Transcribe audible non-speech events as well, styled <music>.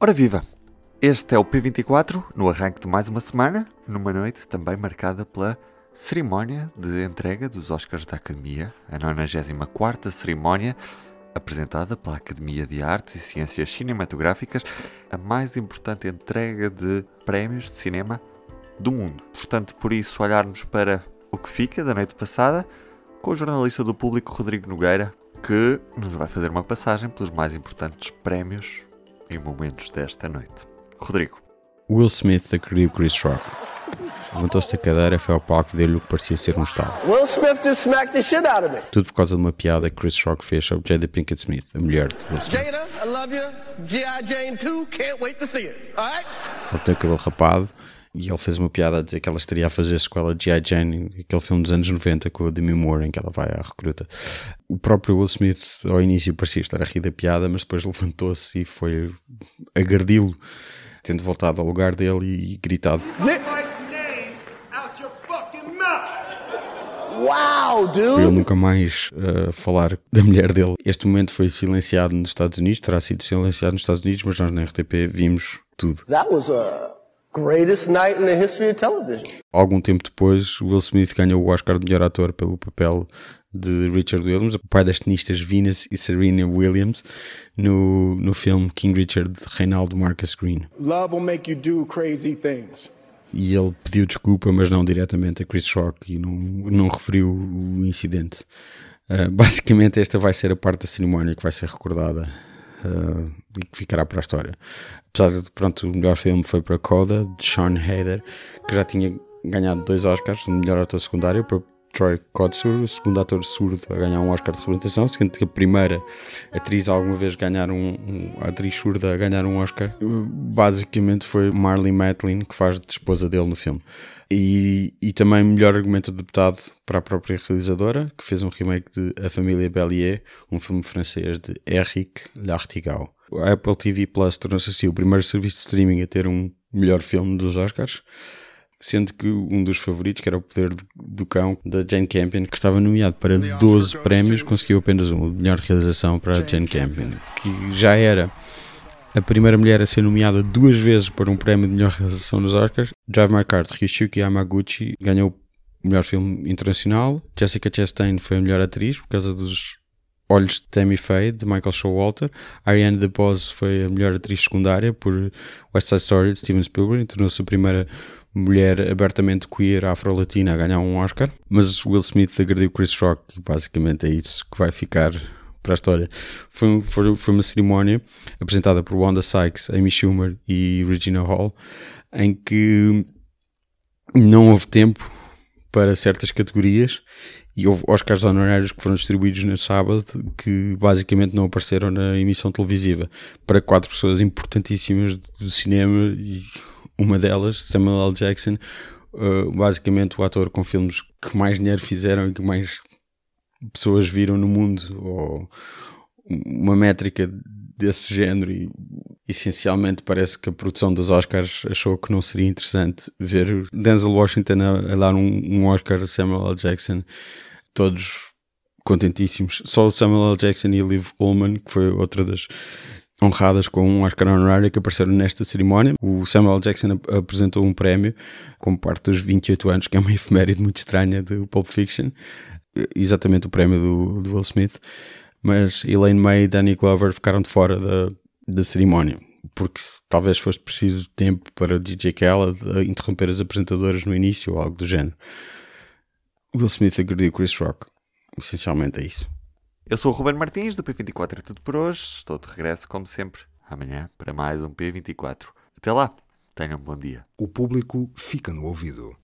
Ora viva! Este é o P24, no arranque de mais uma semana, numa noite também marcada pela cerimónia de entrega dos Oscars da Academia, a 94ª cerimónia apresentada pela Academia de Artes e Ciências Cinematográficas, a mais importante entrega de prémios de cinema do mundo. Portanto, por isso, olharmos para o que fica da noite passada com o jornalista do público Rodrigo Nogueira, que nos vai fazer uma passagem pelos mais importantes prémios em momentos desta noite. Rodrigo. Will Smith agrediu Chris Rock. Levantou-se da cadeira, foi ao palco e deu-lhe o que parecia ser um estalo. Will Smith just smacked the shit out of me. Tudo por causa de uma piada que Chris Rock fez sobre Jada Pinkett Smith, a mulher de Will Smith. Jada, I love you. G.I. Jane 2, can't wait to see it. Alright? Ele tem o cabelo rapado e ele fez uma piada a dizer que ela estaria a fazer a sequela de G.I. Jane, aquele filme dos anos 90 com o Demi Moore, em que ela vai à recruta. O próprio Will Smith, ao início, parecia estar a rir da piada, mas depois levantou-se e foi agredi-lo, tendo voltado ao lugar dele e, gritado. Wow, dude! Ele nunca mais uh, falar da mulher dele. Este momento foi silenciado nos Estados Unidos, terá sido silenciado nos Estados Unidos, mas nós na RTP vimos tudo. That was a greatest night in the history of television. Algum tempo depois, Will Smith ganhou o Oscar de melhor ator pelo papel de Richard Williams, o pai das tenistas Venus e Serena Williams, no, no filme King Richard de Reinaldo Marcus Green. Love will make you do crazy things. E ele pediu desculpa, mas não diretamente a Chris Rock e não, não referiu o incidente. Uh, basicamente, esta vai ser a parte da cerimónia que vai ser recordada uh, e que ficará para a história. Apesar de, pronto, o melhor filme foi para Coda, de Sean Hayder, que já tinha ganhado dois Oscars, o melhor ator secundário, Troy Kotsur, o segundo ator surdo a ganhar um Oscar de representação, sendo que a primeira atriz a alguma vez ganhar um, um atriz surda a ganhar um Oscar, basicamente foi Marley Matlin, que faz de esposa dele no filme. E, e também melhor argumento adaptado para a própria realizadora, que fez um remake de A Família Bellier, um filme francês de Eric Lartigal. A Apple TV Plus tornou-se assim o primeiro serviço de streaming a ter um melhor filme dos Oscars sendo que um dos favoritos, que era o Poder do Cão, da Jane Campion, que estava nomeado para 12 prémios, conseguiu apenas um, melhor realização para a Jane Campion, que já era a primeira mulher a ser nomeada duas vezes para um prémio de melhor realização nos Oscars. Drive My Car de Ryusuke Yamaguchi ganhou o melhor filme internacional. Jessica Chastain foi a melhor atriz por causa dos Olhos de Tammy Faye, de Michael Showalter. Ariane DeBose foi a melhor atriz secundária por West Side Story, de Steven Spielberg, tornou-se a primeira mulher abertamente queer afro-latina a ganhar um Oscar, mas Will Smith agrediu Chris Rock e basicamente é isso que vai ficar para a história. Foi, foi, foi uma cerimónia apresentada por Wanda Sykes, Amy Schumer e Regina Hall, em que não houve tempo para certas categorias e houve Oscars honorários que foram distribuídos no sábado que basicamente não apareceram na emissão televisiva para quatro pessoas importantíssimas do cinema e uma delas, Samuel L. Jackson, uh, basicamente o ator com filmes que mais dinheiro fizeram e que mais pessoas viram no mundo, ou uma métrica desse género e essencialmente parece que a produção dos Oscars achou que não seria interessante ver Denzel Washington a, a dar um, um, Oscar a Samuel L. Jackson, todos contentíssimos. Só o Samuel L. Jackson e Liv Ullman, que foi outra das honradas com um Oscar honorário que apareceram nesta cerimónia. O Samuel Jackson ap apresentou um prémio como parte dos 28 anos, que é uma <laughs> efeméride muito estranha do Pulp Fiction, exatamente o prémio do, do Will Smith. Mas Elaine May e Danny Glover ficaram de fora da, da cerimónia, porque talvez fosse preciso tempo para DJ Khaled interromper as apresentadoras no início ou algo do género. Will Smith agrediu Chris Rock. Essencialmente é isso. Eu sou o Ruben Martins, do P24 é tudo por hoje. Estou de regresso, como sempre, amanhã para mais um P24. Até lá, tenham um bom dia. O público fica no ouvido.